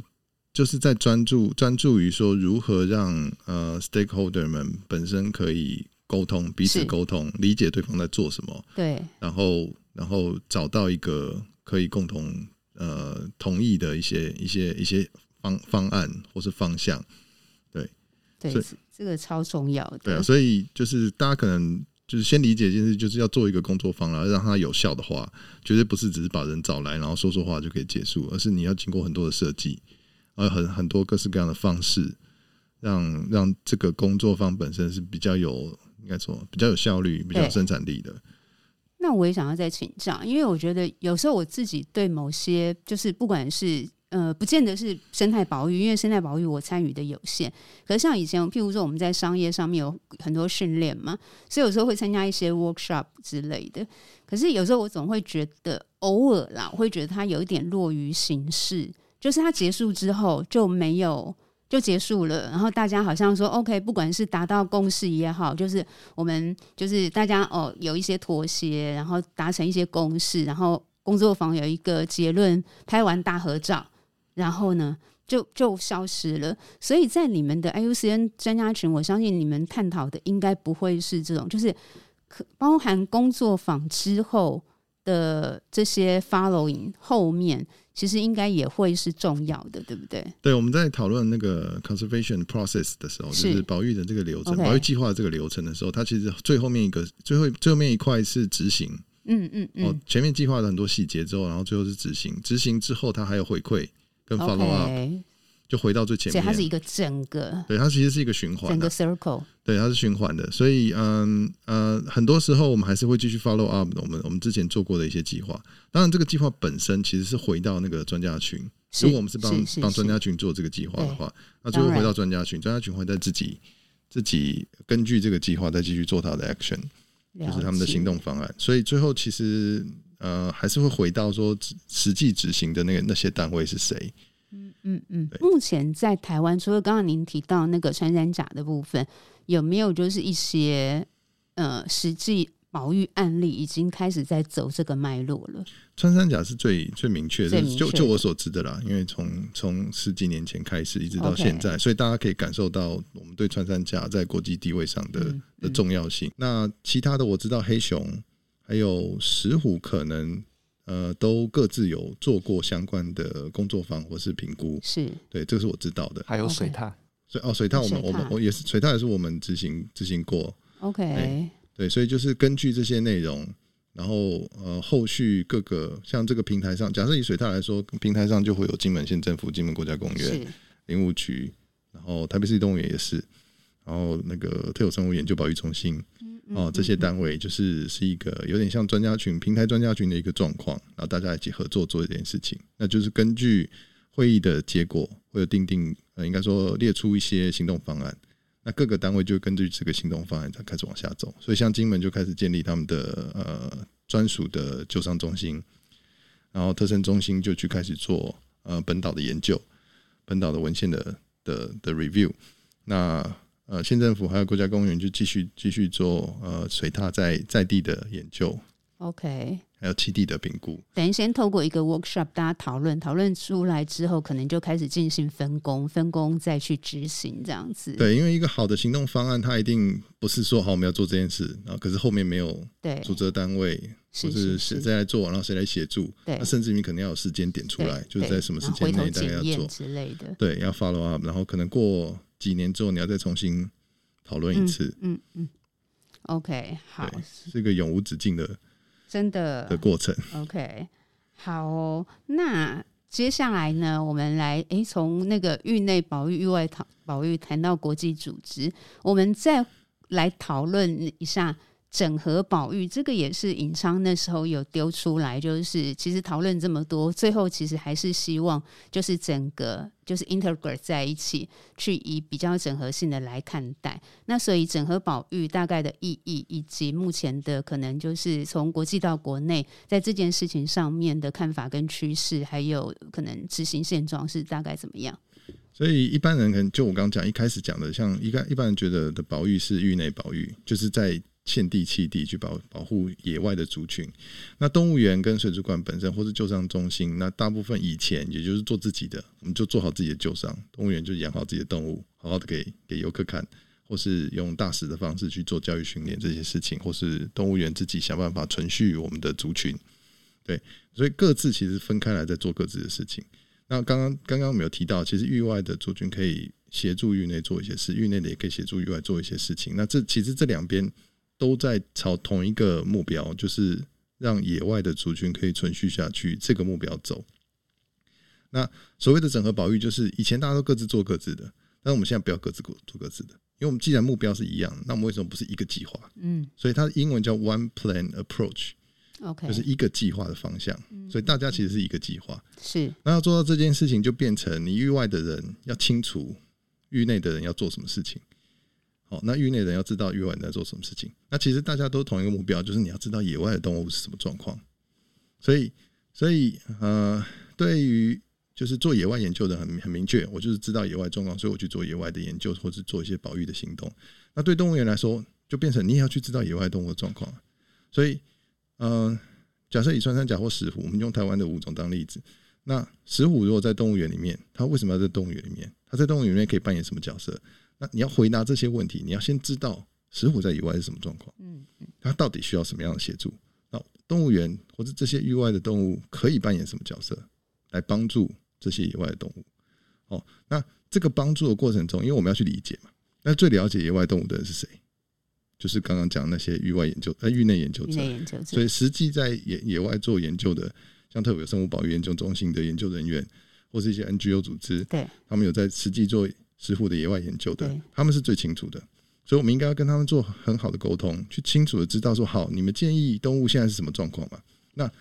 就是在专注专注于说如何让呃 stakeholder 们本身可以沟通，彼此沟通，理解对方在做什么，对，然后然后找到一个可以共同。呃，同意的一些一些一些方方案或是方向，对，对，这个超重要的。对啊，所以就是大家可能就是先理解一件事，就是要做一个工作坊，然后让它有效的话，绝对不是只是把人找来，然后说说话就可以结束，而是你要经过很多的设计，而很很多各式各样的方式，让让这个工作方本身是比较有应该说比较有效率、比较有生产力的。那我也想要再请教，因为我觉得有时候我自己对某些就是不管是呃，不见得是生态保育，因为生态保育我参与的有限。可是像以前，譬如说我们在商业上面有很多训练嘛，所以有时候会参加一些 workshop 之类的。可是有时候我总会觉得，偶尔啦，我会觉得它有一点落于形式，就是它结束之后就没有。就结束了，然后大家好像说 OK，不管是达到共识也好，就是我们就是大家哦有一些妥协，然后达成一些共识，然后工作坊有一个结论，拍完大合照，然后呢就就消失了。所以在你们的 IUCN 专家群，我相信你们探讨的应该不会是这种，就是可包含工作坊之后的这些 following 后面。其实应该也会是重要的，对不对？对，我们在讨论那个 conservation process 的时候，是就是保育的这个流程.保育计划这个流程的时候，它其实最后面一个最后最后面一块是执行。嗯嗯嗯。哦，前面计划了很多细节之后，然后最后是执行。执行之后，它还有回馈跟 follow up。Okay. 就回到最前面，所以它是一个整个，对，它其实是一个循环，整个 circle，对，它是循环的。所以，嗯呃，很多时候我们还是会继续 follow up 我们我们之前做过的一些计划。当然，这个计划本身其实是回到那个专家群。如果我们是帮帮专家群做这个计划的话，那最后回到专家群，专家群会在自己自己根据这个计划再继续做他的 action，就是他们的行动方案。所以最后其实呃还是会回到说实际执行的那个那些单位是谁。嗯嗯嗯，目前在台湾，除了刚刚您提到那个穿山甲的部分，有没有就是一些呃实际保育案例已经开始在走这个脉络了？穿山甲是最最明确的，就就我所知的啦。因为从从十几年前开始一直到现在.所以大家可以感受到我们对穿山甲在国际地位上的、嗯、的重要性。那其他的我知道，黑熊还有石虎可能呃都各自有做过相关的工作坊或是评估。是对，这个是我知道的。还有水獭，所以哦，水獭我们我们我也是水獭也是我们执行执行过。OK，对，所以就是根据这些内容。然后呃，后续各个像这个平台上，假设以水獭来说，平台上就会有金门县政府、金门国家公园、林务局，然后台北市动物园也是，然后那个特有生物研究保育中心，哦，这些单位就是是一个有点像专家群、平台专家群的一个状况，然后大家一起合作做一件事情，那就是根据会议的结果，或者定定呃，应该说列出一些行动方案。那各个单位就根据这个行动方案才开始往下走，所以像金门就开始建立他们的呃专属的救伤中心，然后特生中心就去开始做呃本岛的研究，本岛的文献的的的 review。那呃县政府还有国家公园就继续继续做呃水獭在在地的研究。OK。还有基地的评估，等于先透过一个 workshop，大家讨论讨论出来之后，可能就开始进行分工，分工再去执行这样子。对，因为一个好的行动方案，它一定不是说好我们要做这件事，然后可是后面没有对主责单位，或是谁在来做，然后谁来协助，对，甚至你可能要有时间点出来，就是在什么时间内大概要做之类的，对，要 follow up，然后可能过几年之后你要再重新讨论一次，嗯嗯，嗯，OK，好，是一个永无止境的。真的的过程，OK，好哦。那接下来呢，我们来诶，从那个域内保育、域外讨保育谈到国际组织，我们再来讨论一下。整合保育这个也是尹昌那时候有丢出来，就是其实讨论这么多，最后其实还是希望就是整个就是 integrate 在一起，去以比较整合性的来看待。那所以整合保育大概的意义，以及目前的可能就是从国际到国内在这件事情上面的看法跟趋势，还有可能执行现状是大概怎么样？所以一般人可能就我刚刚讲一开始讲的，像一般一般人觉得的保育是域内保育，就是在。现地栖地去保保护野外的族群，那动物园跟水族馆本身，或是救伤中心，那大部分以前也就是做自己的，我们就做好自己的救伤。动物园就养好自己的动物，好好的给给游客看，或是用大使的方式去做教育训练这些事情，或是动物园自己想办法存续我们的族群。对，所以各自其实分开来在做各自的事情。那刚刚刚刚我们有提到，其实域外的族群可以协助域内做一些事，域内的也可以协助域外做一些事情。那这其实这两边。都在朝同一个目标，就是让野外的族群可以存续下去，这个目标走。那所谓的整合保育，就是以前大家都各自做各自的，但是我们现在不要各自做各自的，因为我们既然目标是一样，那我们为什么不是一个计划？嗯，所以它的英文叫 One Plan Approach，OK，就是一个计划的方向。所以大家其实是一个计划，是。那要做到这件事情，就变成你域外的人要清楚域内的人要做什么事情。好，那域内人要知道域外人在做什么事情。那其实大家都同一个目标，就是你要知道野外的动物是什么状况。所以，所以呃，对于就是做野外研究的很很明确，我就是知道野外状况，所以我去做野外的研究，或是做一些保育的行动。那对动物园来说，就变成你也要去知道野外动物的状况。所以，嗯、假设以穿山甲或石虎，我们用台湾的物种当例子。那石虎如果在动物园里面，它为什么要在动物园里面？它在动物园里面可以扮演什么角色？那你要回答这些问题，你要先知道石虎在野外是什么状况，嗯，它到底需要什么样的协助？那动物园或者这些域外的动物可以扮演什么角色来帮助这些野外的动物？哦，那这个帮助的过程中，因为我们要去理解嘛，那最了解野外动物的人是谁？就是刚刚讲那些域外研究呃域内研究者，所以实际在野野外做研究的，像特别生物保育研究中心的研究人员，或是一些 NGO 组织，对，他们有在实际做。石虎的野外研究的，他们是最清楚的，所以我们应该要跟他们做很好的沟通，去清楚的知道说，好，你们建议动物现在是什么状况嘛？那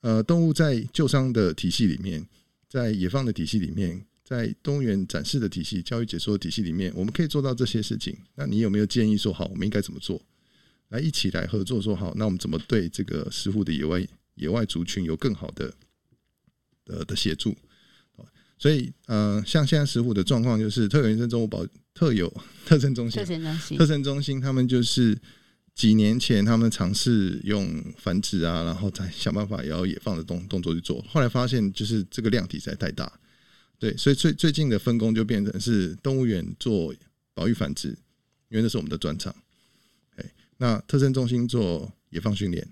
呃，动物在救伤的体系里面，在野放的体系里面，在动物园展示的体系、教育解说的体系里面，我们可以做到这些事情。那你有没有建议说，好，我们应该怎么做？来一起来合作说好，那我们怎么对这个石虎的野外野外族群有更好的的的协助？所以呃，像现在石虎的状况就是特有野生动物保特有 特征中心，特征中心，特生中心，他们就是几年前他们尝试用繁殖啊，然后再想办法也要野放的动动作去做，后来发现就是这个量体实在太大，对，所以最最近的分工就变成是动物园做保育繁殖，因为那是我们的专长，哎，那特征中心做野放训练，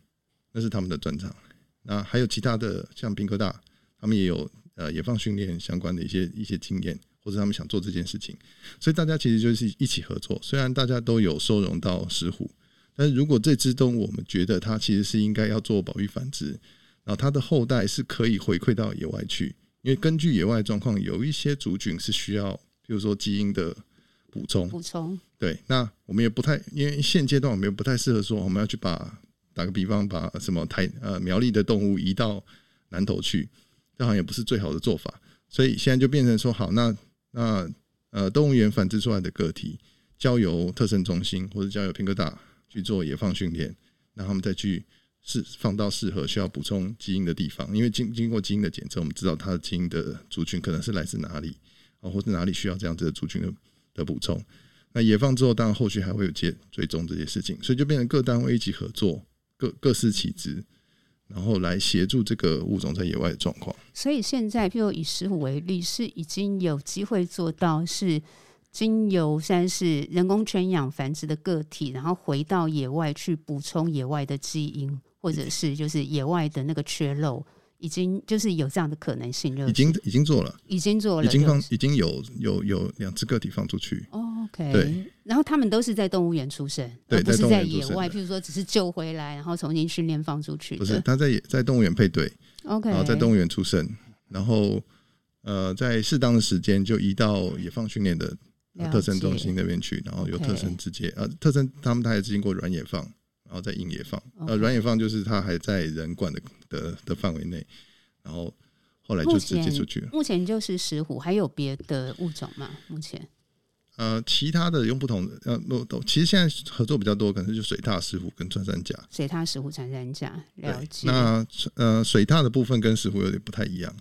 那是他们的专长，那还有其他的像屏科大，他们也有呃野放训练相关的一些一些经验。或者他们想做这件事情，所以大家其实就是一起合作。虽然大家都有收容到石虎，但是如果这只动物我们觉得它其实是应该要做保育繁殖，然后它的后代是可以回馈到野外去。因为根据野外状况，有一些族群是需要，比如说基因的补充。补充。对，那我们也不太，因为现阶段我们也不太适合说我们要去把，打个比方，把什么台呃苗栗的动物移到南投去，这好像也不是最好的做法。所以现在就变成说，好，那。那呃，动物园繁殖出来的个体，交由特生中心或者交由屏科大去做野放训练，让他们再去适放到适合需要补充基因的地方。因为经经过基因的检测，我们知道它的基因的族群可能是来自哪里啊，或者哪里需要这样子的族群的的补充。那野放之后，当然后续还会有接追踪这些事情，所以就变成各单位一起合作，各各司其职。然后来协助这个物种在野外的状况。所以现在，譬如以石虎为例，是已经有机会做到是经由三是人工圈养繁殖的个体，然后回到野外去补充野外的基因，或者是就是野外的那个缺漏。已经就是有这样的可能性，已经已经做了，已经做了，已经放，已经有有有两只个体放出去。Oh, OK，对，然后他们都是在动物园出生，对，不是在野外，譬如说只是救回来，然后重新训练放出去。不是，他在在动物园配对，OK，然后在动物园出生，然后呃，在适当的时间就移到野放训练的特生中心那边去，然后由特生直接呃特生他们他也是经过软野放。然后再硬野放。呃，软野放就是他还在人管的的的范围内，然后后来就直接出去了。目前就是石虎，还有别的物种吗？目前，呃，其他的用不同的呃，都其实现在合作比较多，可能就水獭石虎跟穿山甲。水獭石虎、穿山甲，了解。那呃，水獭的部分跟石虎有点不太一样，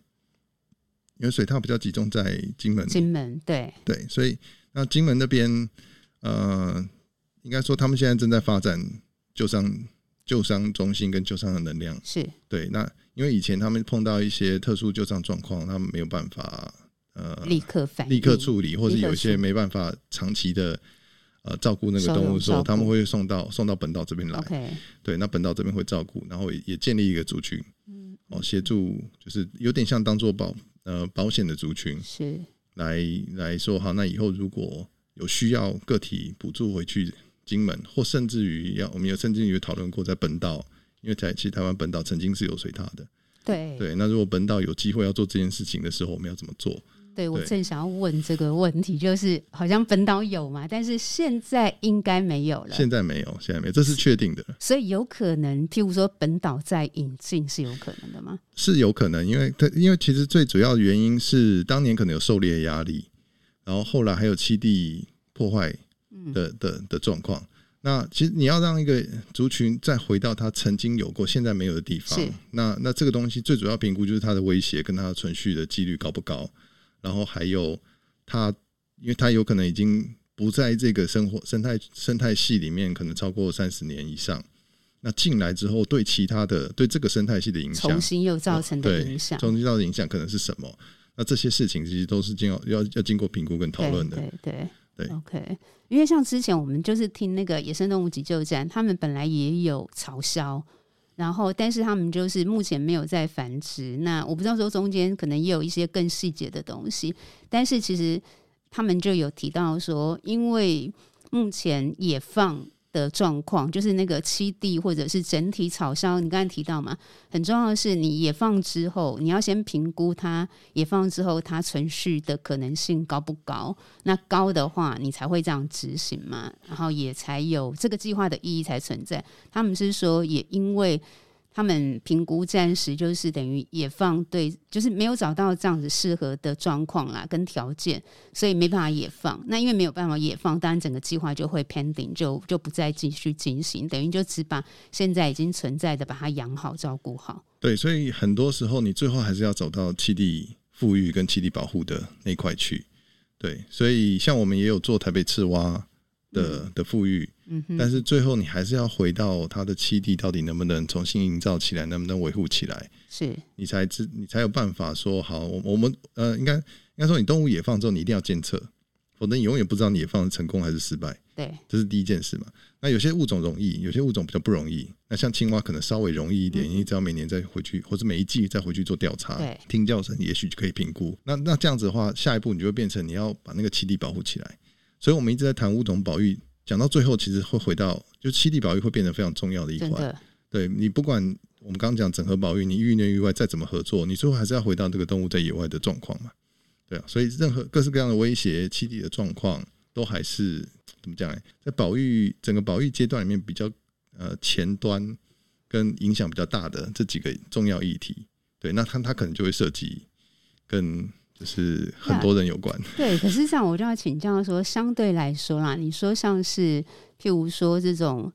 因为水獭比较集中在金门。金门对对，所以那金门那边呃，应该说他们现在正在发展。救伤救伤中心跟救伤的能量是对。那因为以前他们碰到一些特殊救伤状况，他们没有办法呃立刻反立刻处理，或者有一些没办法长期的呃照顾那个动物的时候，他们会送到送到本岛这边来。对，那本岛这边会照顾，然后也建立一个族群，嗯哦，协助就是有点像当做保呃保险的族群是来来说好，那以后如果有需要个体补助回去。金门，或甚至于要，我们有甚至于讨论过在本岛，因为台其实台湾本岛曾经是有水獭的，对对。那如果本岛有机会要做这件事情的时候，我们要怎么做？对，我正想要问这个问题，就是好像本岛有嘛，但是现在应该没有了。现在没有，现在没有，这是确定的。所以有可能，譬如说本岛在引进是有可能的吗？是有可能，因为它因为其实最主要的原因是当年可能有狩猎压力，然后后来还有七地破坏。的的的状况，那其实你要让一个族群再回到它曾经有过、现在没有的地方，那那这个东西最主要评估就是它的威胁跟它的存续的几率高不高，然后还有它，因为它有可能已经不在这个生活生态生态系里面，可能超过三十年以上，那进来之后对其他的对这个生态系的影响，重新又造成的影响，重新造成的影响可能是什么？那这些事情其实都是经要要要经过评估跟讨论的，对对。对，OK，因为像之前我们就是听那个野生动物急救站，他们本来也有嘲笑，然后但是他们就是目前没有在繁殖。那我不知道说中间可能也有一些更细节的东西，但是其实他们就有提到说，因为目前野放。的状况就是那个七地或者是整体草鸮，你刚才提到嘛，很重要的是你野放之后，你要先评估它野放之后它存续的可能性高不高？那高的话，你才会这样执行嘛，然后也才有这个计划的意义才存在。他们是说，也因为。他们评估暂时就是等于野放，对，就是没有找到这样子适合的状况啦，跟条件，所以没办法野放。那因为没有办法野放，当然整个计划就会 pending，就就不再继续进行，等于就只把现在已经存在的把它养好、照顾好。对，所以很多时候你最后还是要走到栖地富裕跟栖地保护的那块去。对，所以像我们也有做台北赤蛙的、嗯、的富裕，嗯哼，但是最后你还是要回到它的栖地到底能不能重新营造起来，能不能维护起来，是你才知你才有办法说好。我我们呃，应该应该说你动物野放之后，你一定要监测。否则你永远不知道你野放成功还是失败。对，这是第一件事嘛。那有些物种容易，有些物种比较不容易。那像青蛙可能稍微容易一点，嗯、因为只要每年再回去，或者每一季再回去做调查，对，听叫声，也许就可以评估。那那这样子的话，下一步你就会变成你要把那个栖地保护起来。所以我们一直在谈物种保育，讲到最后其实会回到，就七地保育会变得非常重要的一环。对，你不管我们刚刚讲整合保育，你域内域外再怎么合作，你最后还是要回到这个动物在野外的状况嘛。对啊，所以任何各式各样的威胁，七地的状况。都还是怎么讲呢？在保育整个保育阶段里面，比较呃前端跟影响比较大的这几个重要议题，对，那它它可能就会涉及跟就是很多人有关。对，可是这样我就要请教说，相对来说啦，你说像是譬如说这种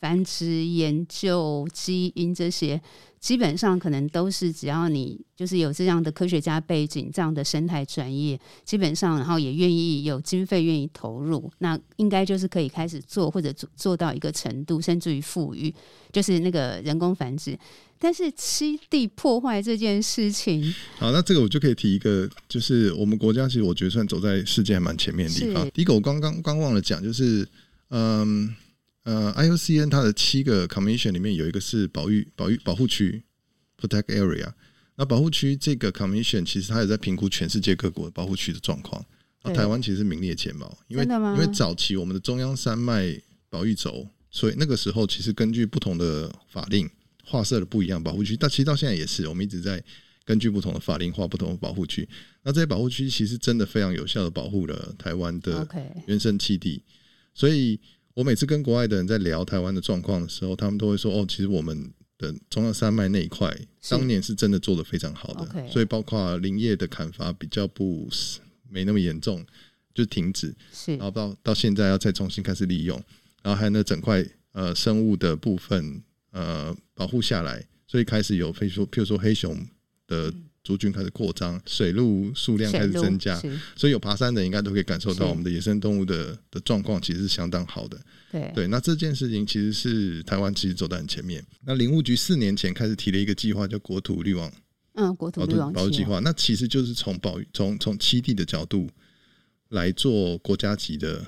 繁殖研究、基因这些。基本上可能都是只要你就是有这样的科学家背景，这样的生态专业，基本上然后也愿意有经费愿意投入，那应该就是可以开始做或者做做到一个程度，甚至于富裕，就是那个人工繁殖。但是七地破坏这件事情，好，那这个我就可以提一个，就是我们国家其实我觉得算走在世界还蛮前面的地方。第一个我刚刚刚忘了讲，就是嗯。呃，IUCN 它的七个 commission 里面有一个是保育、保育、保护区 （protect area）。那保护区这个 commission 其实它也在评估全世界各国的保护区的状况。那台湾其实名列前茅，因为因为早期我们的中央山脉保育轴，所以那个时候其实根据不同的法令划设了不一样保护区。但其实到现在也是，我们一直在根据不同的法令划不同的保护区。那这些保护区其实真的非常有效的保护了台湾的原生栖地，所以。我每次跟国外的人在聊台湾的状况的时候，他们都会说：“哦，其实我们的中央山脉那一块，当年是真的做得非常好的，所以包括林业的砍伐比较不没那么严重，就停止，然后到到现在要再重新开始利用，然后还有那整块呃生物的部分呃保护下来，所以开始有譬如说譬如说黑熊的。”族群开始扩张，水鹿数量开始增加，所以有爬山的应该都可以感受到我们的野生动物的的状况其实是相当好的。对对，那这件事情其实是台湾其实走在很前面。那林务局四年前开始提了一个计划，叫国土绿网，嗯，国土绿网保护计划，那其实就是从保从从栖地的角度来做国家级的。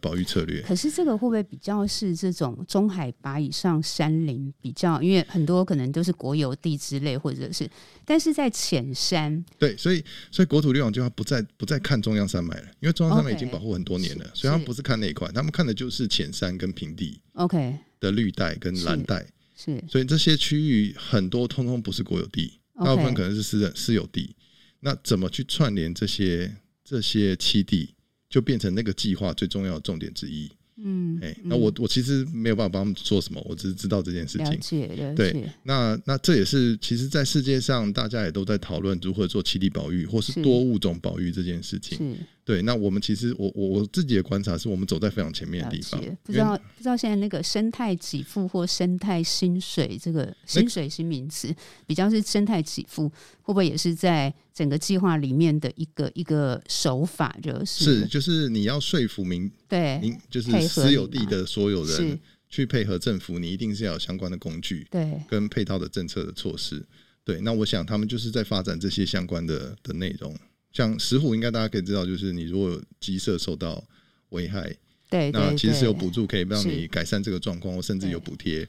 保育策略，可是这个会不会比较是这种中海拔以上山林比较？因为很多可能都是国有地之类，或者是，但是在浅山，对，所以所以国土绿网计划不再不再看中央山脉了，因为中央山脉已经保护很多年了，okay, 所以他们不是看那一块，他们看的就是浅山跟平地，OK。的绿带跟蓝带，是，所以这些区域很多通通不是国有地，大部分可能是私人私有地，那怎么去串联这些这些七地？就变成那个计划最重要的重点之一。嗯，哎、欸，那我我其实没有办法帮他们做什么，我只是知道这件事情。了解，了解。对，那那这也是其实，在世界上大家也都在讨论如何做栖地保育或是多物种保育这件事情。对，那我们其实我我我自己的观察是我们走在非常前面的地方。不知道不知道现在那个生态给付或生态薪水这个薪水新名词，比较是生态给付，会不会也是在整个计划里面的一个一个手法？就是是就是你要说服民对，民就是私有地的所有人去配合政府，你一定是要有相关的工具对，跟配套的政策的措施。对，那我想他们就是在发展这些相关的的内容。像石虎，应该大家可以知道，就是你如果有鸡舍受到危害，对，那其实是有补助可以让你改善这个状况，或甚至有补贴。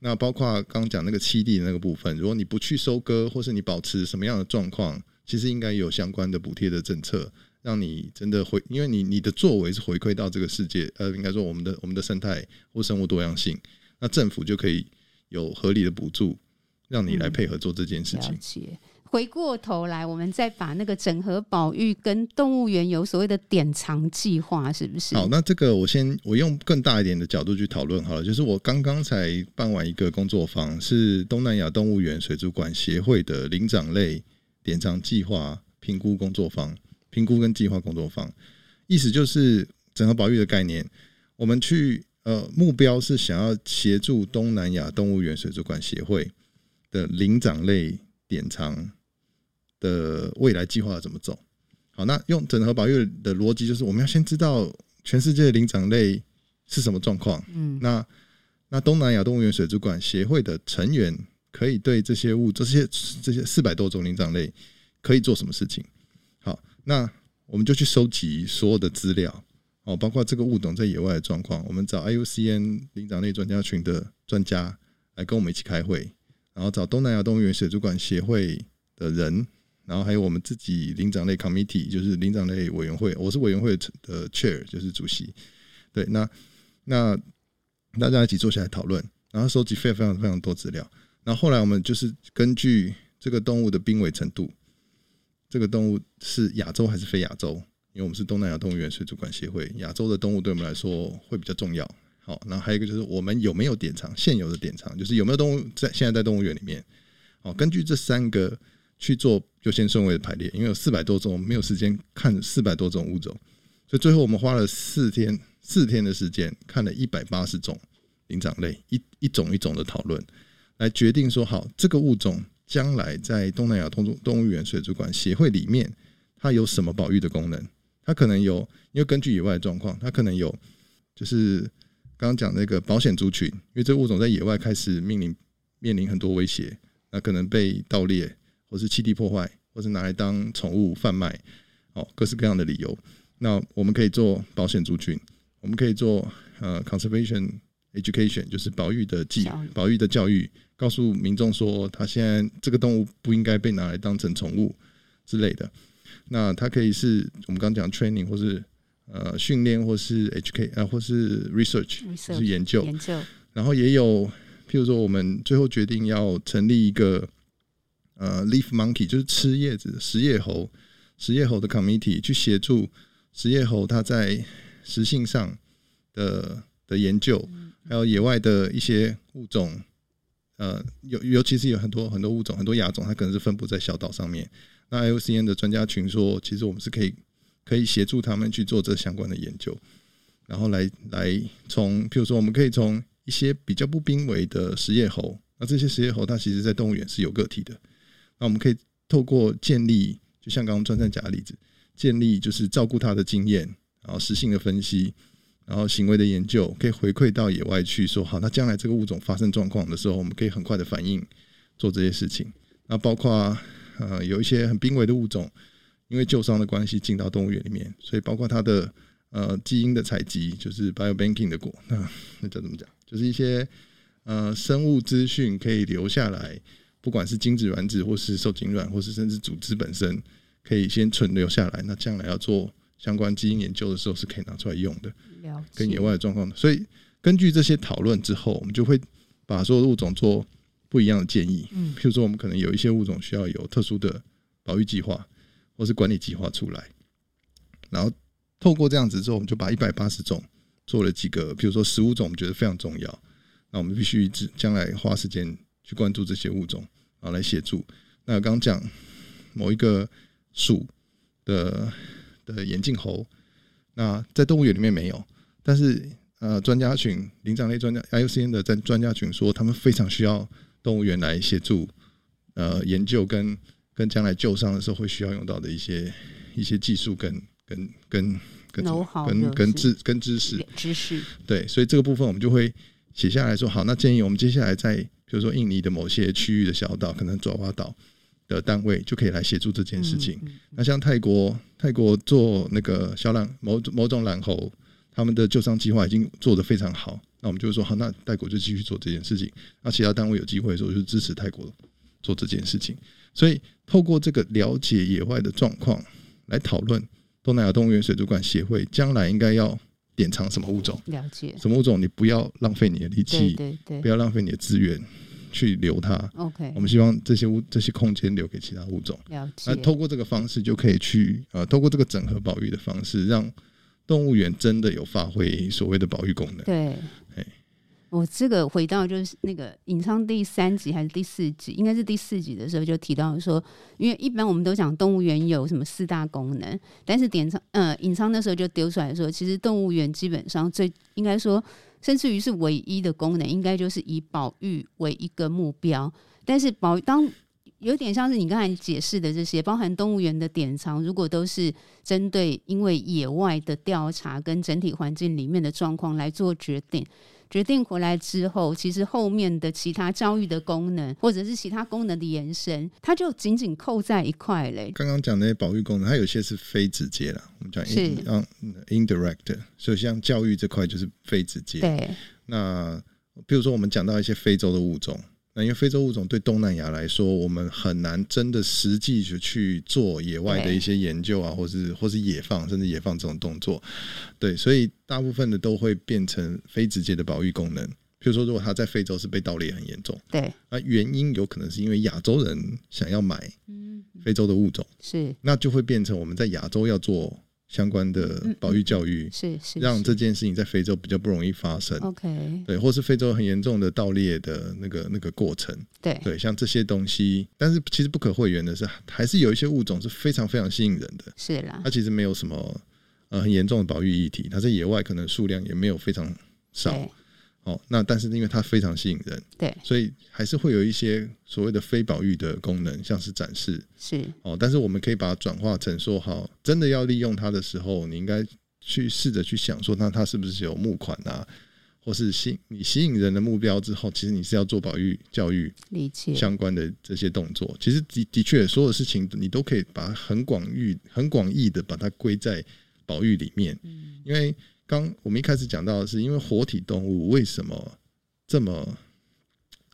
那包括刚刚讲那个七地的那个部分，如果你不去收割，或是你保持什么样的状况，其实应该有相关的补贴的政策，让你真的回，因为你你的作为是回馈到这个世界，呃，应该说我们的我们的生态或生物多样性，那政府就可以有合理的补助，让你来配合做这件事情。嗯回过头来，我们再把那个整合保育跟动物园有所谓的典藏计划，是不是？好，那这个我先我用更大一点的角度去讨论好了。就是我刚刚才办完一个工作坊，是东南亚动物园水族馆协会的灵长类典藏计划评估工作坊，评估跟计划工作坊，意思就是整合保育的概念。我们去呃目标是想要协助东南亚动物园水族馆协会的灵长类典藏。的未来计划要怎么走。好，那用整合保育的逻辑就是，我们要先知道全世界的灵长类是什么状况。嗯，那那东南亚动物园水族馆协会的成员可以对这些物这些这些四百多种灵长类可以做什么事情？好，那我们就去收集所有的资料。哦，包括这个物种在野外的状况，我们找 IUCN 灵长类专家群的专家来跟我们一起开会，然后找东南亚动物园水族馆协会的人，然后还有我们自己灵长类 committee，就是灵长类委员会，我是委员会的 chair，就是主席。对，那那大家一起坐下来讨论，然后收集非常非常非常多资料，然后后来我们就是根据这个动物的濒危程度，这个动物是亚洲还是非亚洲？因为我们是东南亚动物园水族馆协会，亚洲的动物对我们来说会比较重要。好，那还有一个就是我们有没有典藏，现有的典藏就是有没有动物在现在在动物园里面。好，根据这三个去做优先顺位的排列。因为有四百多种，我们没有时间看四百多种物种，所以最后我们花了四天四天的时间看了一百八十种灵长类，一一种一种的讨论，来决定说好这个物种将来在东南亚动物动物园水族馆协会里面它有什么保育的功能。它可能有，因为根据野外的状况，它可能有，就是刚刚讲那个保险族群，因为这个物种在野外开始面临面临很多威胁，那可能被盗猎，或是栖地破坏，或是拿来当宠物贩卖，哦，各式各样的理由。那我们可以做保险族群，我们可以做呃 conservation education，就是保育的技保育的教育，告诉民众说，他现在这个动物不应该被拿来当成宠物之类的。那它可以是我们刚刚讲 training，或是呃训练，或是 HK 啊，或是 research，就是研究。研究。然后也有，譬如说，我们最后决定要成立一个呃 leaf monkey，就是吃叶子的食叶猴，食叶猴的 committee 去协助食叶猴它在食性上的的研究，还有野外的一些物种，呃，尤尤其是有很多很多物种，很多亚种，它可能是分布在小岛上面。那 IUCN 的专家群说，其实我们是可以可以协助他们去做这相关的研究，然后来来从，譬如说，我们可以从一些比较不濒危的食叶猴，那这些食叶猴它其实在动物园是有个体的，那我们可以透过建立，就像刚刚穿山甲的例子，建立就是照顾它的经验，然后实性的分析，然后行为的研究，可以回馈到野外去说，好，那将来这个物种发生状况的时候，我们可以很快的反应，做这些事情，那包括。呃，有一些很濒危的物种，因为旧伤的关系进到动物园里面，所以包括它的呃基因的采集，就是 biobanking 的果，那那叫怎么讲？就是一些呃生物资讯可以留下来，不管是精子、卵子，或是受精卵，或是甚至组织本身，可以先存留下来。那将来要做相关基因研究的时候，是可以拿出来用的。跟野外的状况的，所以根据这些讨论之后，我们就会把所有的物种做。不一样的建议，嗯，譬如说，我们可能有一些物种需要有特殊的保育计划，或是管理计划出来，然后透过这样子之后，我们就把一百八十种做了几个，譬如说十五种，我们觉得非常重要，那我们必须将来花时间去关注这些物种，然后来协助。那刚刚讲某一个属的的眼镜猴，那在动物园里面没有，但是呃，专家群灵长类专家 IUCN 的专专家群说，他们非常需要。动物园来协助，呃，研究跟跟将来救伤的时候会需要用到的一些一些技术跟跟跟跟跟跟知跟知识知识对，所以这个部分我们就会写下来说好，那建议我们接下来在比如说印尼的某些区域的小岛，可能爪哇岛的单位就可以来协助这件事情。那像泰国泰国做那个小懒某某种懒猴，他们的救伤计划已经做得非常好。那我们就会说好，那泰国就继续做这件事情。那其他单位有机会的时候，就支持泰国做这件事情。所以透过这个了解野外的状况，来讨论东南亚动物园水族馆协会将来应该要典藏什么物种。了解什么物种，你不要浪费你的力气，对对对，不要浪费你的资源去留它。OK，我们希望这些物这些空间留给其他物种。了解。那透过这个方式，就可以去呃，透过这个整合保育的方式，让动物园真的有发挥所谓的保育功能。对。我这个回到就是那个隐藏第三集还是第四集，应该是第四集的时候就提到说，因为一般我们都讲动物园有什么四大功能，但是典藏呃隐藏的时候就丢出来说，其实动物园基本上最应该说，甚至于是唯一的功能，应该就是以保育为一个目标。但是保当有点像是你刚才解释的这些，包含动物园的典藏，如果都是针对因为野外的调查跟整体环境里面的状况来做决定，决定回来之后，其实后面的其他教育的功能或者是其他功能的延伸，它就紧紧扣在一块嘞。刚刚讲那些保育功能，它有些是非直接的，我们讲是 indirect，所以像教育这块就是非直接。对，那比如说我们讲到一些非洲的物种。那因为非洲物种对东南亚来说，我们很难真的实际去去做野外的一些研究啊，或是或是野放，甚至野放这种动作，对，所以大部分的都会变成非直接的保育功能。比如说，如果它在非洲是被盗猎很严重，对，那原因有可能是因为亚洲人想要买非洲的物种，是，那就会变成我们在亚洲要做。相关的保育教育是是，让这件事情在非洲比较不容易发生。OK，对，或是非洲很严重的盗猎的那个那个过程。对对，像这些东西，但是其实不可讳言的是，还是有一些物种是非常非常吸引人的。是啦，它其实没有什么呃很严重的保育议题，它在野外可能数量也没有非常少。哦，那但是因为它非常吸引人，对，所以还是会有一些所谓的非保育的功能，像是展示，是。哦，但是我们可以把它转化成说，好，真的要利用它的时候，你应该去试着去想说，那它是不是有募款啊，或是吸你吸引人的目标之后，其实你是要做保育教育理解。相关的这些动作，其实的的确所有事情你都可以把它很广域、很广义的把它归在保育里面，嗯，因为。刚我们一开始讲到的是，因为活体动物为什么这么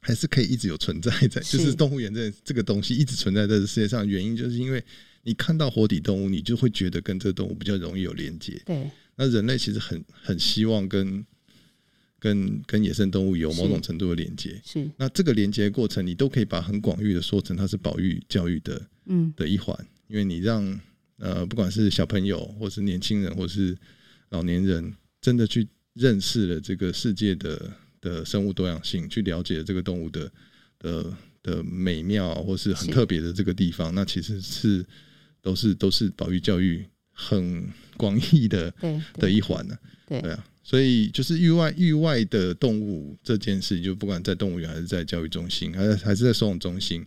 还是可以一直有存在在，就是动物园这这个东西一直存在在这世界上，原因就是因为你看到活体动物，你就会觉得跟这个动物比较容易有连接。对，那人类其实很很希望跟跟跟野生动物有某种程度的连接。是，那这个连接过程，你都可以把很广域的说成它是保育教育的嗯。的一环，因为你让呃不管是小朋友或是年轻人或是老年人真的去认识了这个世界的的生物多样性，去了解这个动物的的的美妙，或是很特别的这个地方，那其实是都是都是保育教育很广义的的一环呢。对啊。所以就是域外域外的动物这件事，就不管在动物园还是在教育中心，还是还是在收容中心，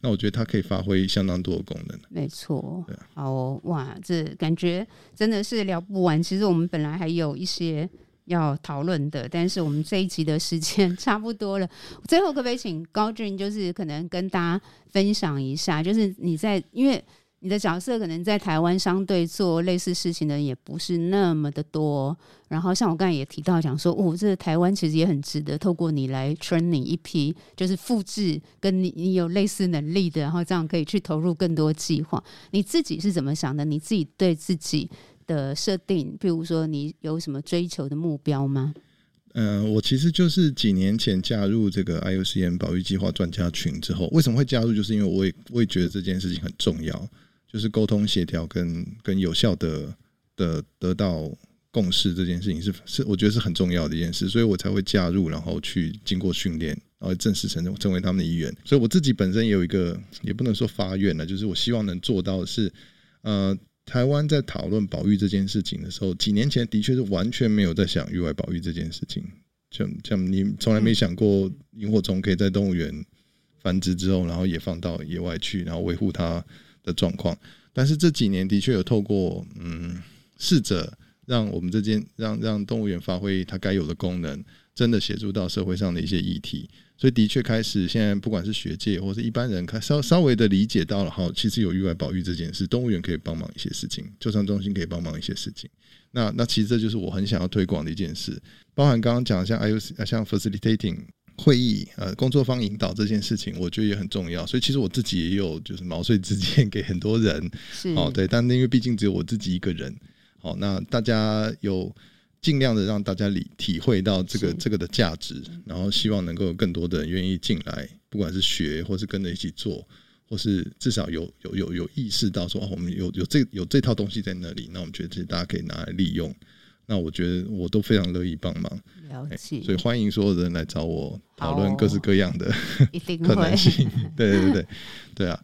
那我觉得它可以发挥相当多的功能。没错，好，哇，这感觉真的是聊不完。其实我们本来还有一些要讨论的，但是我们这一集的时间 差不多了。最后可不可以请高俊，就是可能跟大家分享一下，就是你在因为。你的角色可能在台湾相对做类似事情的人也不是那么的多，然后像我刚才也提到讲说，哦，这个台湾其实也很值得透过你来 training 一批，就是复制跟你你有类似能力的，然后这样可以去投入更多计划。你自己是怎么想的？你自己对自己的设定，譬如说你有什么追求的目标吗？嗯、我其实就是几年前加入这个 IUCN 保育计划专家群之后，为什么会加入？就是因为我也我也觉得这件事情很重要。就是沟通协调跟跟有效的的得到共识这件事情是是我觉得是很重要的一件事，所以我才会加入，然后去经过训练，然后正式成成为他们的一员。所以我自己本身也有一个也不能说发愿了，就是我希望能做到的是，呃，台湾在讨论保育这件事情的时候，几年前的确是完全没有在想域外保育这件事情，像像你从来没想过萤火虫可以在动物园繁殖之后，然后也放到野外去，然后维护它。的状况，但是这几年的确有透过嗯，试着让我们这间让让动物园发挥它该有的功能，真的协助到社会上的一些议题，所以的确开始现在不管是学界或是一般人，开稍稍微的理解到了，好，其实有域外保育这件事，动物园可以帮忙一些事情，救伤中心可以帮忙一些事情，那那其实这就是我很想要推广的一件事，包含刚刚讲像 IUC 像 facilitating。会议呃，工作方引导这件事情，我觉得也很重要。所以其实我自己也有就是毛遂自荐给很多人，哦对，但因为毕竟只有我自己一个人，好，那大家有尽量的让大家理体会到这个这个的价值，然后希望能够有更多的人愿意进来，不管是学或是跟着一起做，或是至少有有有有意识到说哦，我们有有这有这套东西在那里，那我们觉得这些大家可以拿来利用。那我觉得我都非常乐意帮忙，了解，所以欢迎所有人来找我讨论各式各样的可能 性。对对对对，对啊，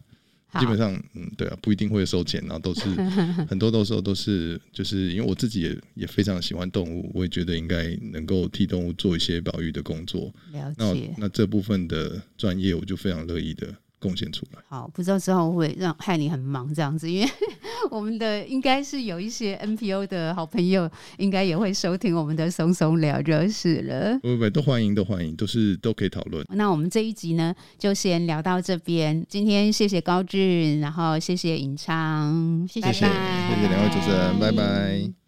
基本上嗯，对啊，不一定会收钱，然后都是 很多的时候都是就是因为我自己也也非常喜欢动物，我也觉得应该能够替动物做一些保育的工作。了解，那那这部分的专业我就非常乐意的贡献出来。好，不知道之后会让害你很忙这样子，因为 我们的应该是有一些 NPO 的好朋友，应该也会收听我们的松松聊就是了。不不不，都欢迎，都欢迎，都是都可以讨论。那我们这一集呢，就先聊到这边。今天谢谢高俊，然后谢谢尹昌，谢谢，谢谢两位主持人，拜拜。